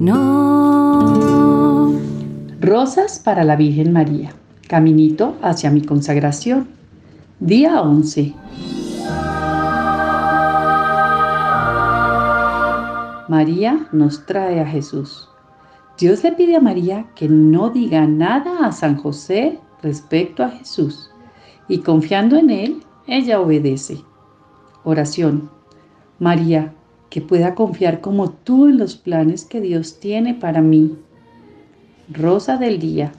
no. Rosas para la Virgen María. Caminito hacia mi consagración. Día 11. María nos trae a Jesús. Dios le pide a María que no diga nada a San José respecto a Jesús y confiando en él, ella obedece. Oración. María, que pueda confiar como tú en los planes que Dios tiene para mí. Rosa del día.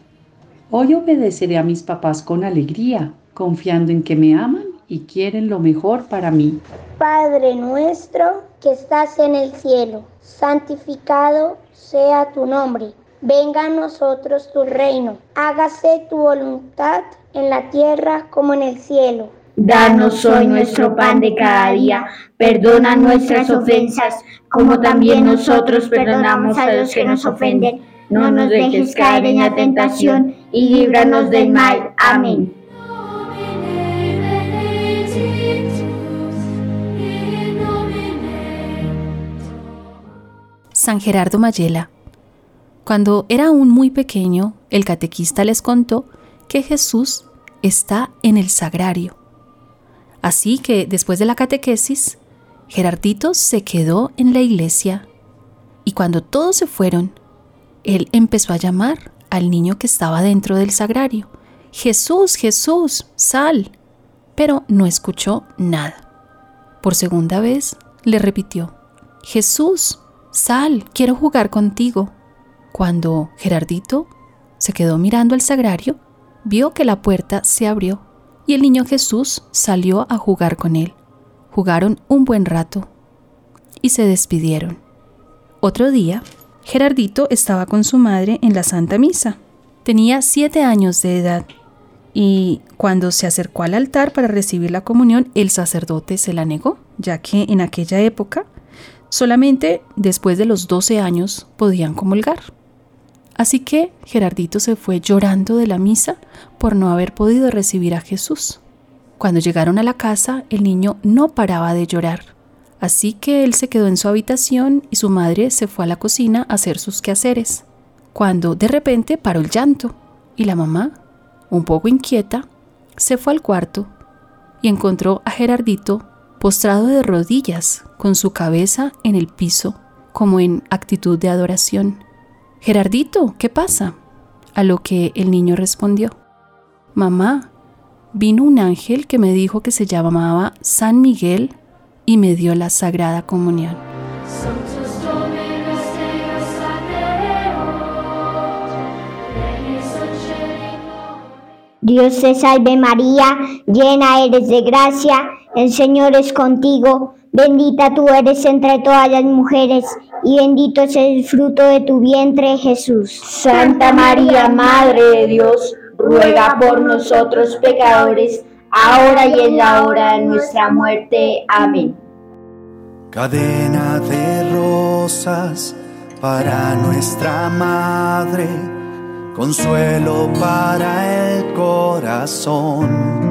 Hoy obedeceré a mis papás con alegría, confiando en que me aman y quieren lo mejor para mí. Padre nuestro que estás en el cielo, santificado sea tu nombre. Venga a nosotros tu reino. Hágase tu voluntad en la tierra como en el cielo. Danos hoy nuestro pan de cada día. Perdona nuestras ofensas, como también nosotros perdonamos a los que nos ofenden. No nos dejes caer en la tentación y líbranos del mal. Amén. San Gerardo Mayela. Cuando era aún muy pequeño, el catequista les contó que Jesús está en el sagrario Así que después de la catequesis, Gerardito se quedó en la iglesia y cuando todos se fueron, él empezó a llamar al niño que estaba dentro del sagrario. Jesús, Jesús, sal. Pero no escuchó nada. Por segunda vez le repitió, Jesús, sal, quiero jugar contigo. Cuando Gerardito se quedó mirando al sagrario, vio que la puerta se abrió y el niño Jesús salió a jugar con él. Jugaron un buen rato y se despidieron. Otro día, Gerardito estaba con su madre en la Santa Misa. Tenía siete años de edad y cuando se acercó al altar para recibir la comunión, el sacerdote se la negó, ya que en aquella época solamente después de los doce años podían comulgar. Así que Gerardito se fue llorando de la misa por no haber podido recibir a Jesús. Cuando llegaron a la casa, el niño no paraba de llorar. Así que él se quedó en su habitación y su madre se fue a la cocina a hacer sus quehaceres. Cuando de repente paró el llanto y la mamá, un poco inquieta, se fue al cuarto y encontró a Gerardito postrado de rodillas con su cabeza en el piso como en actitud de adoración. Gerardito, ¿qué pasa? A lo que el niño respondió, Mamá, vino un ángel que me dijo que se llamaba San Miguel y me dio la Sagrada Comunión. Dios te salve María, llena eres de gracia, el Señor es contigo Bendita tú eres entre todas las mujeres, y bendito es el fruto de tu vientre, Jesús. Santa María, Madre de Dios, ruega por nosotros pecadores, ahora y en la hora de nuestra muerte. Amén. Cadena de rosas para nuestra Madre, consuelo para el corazón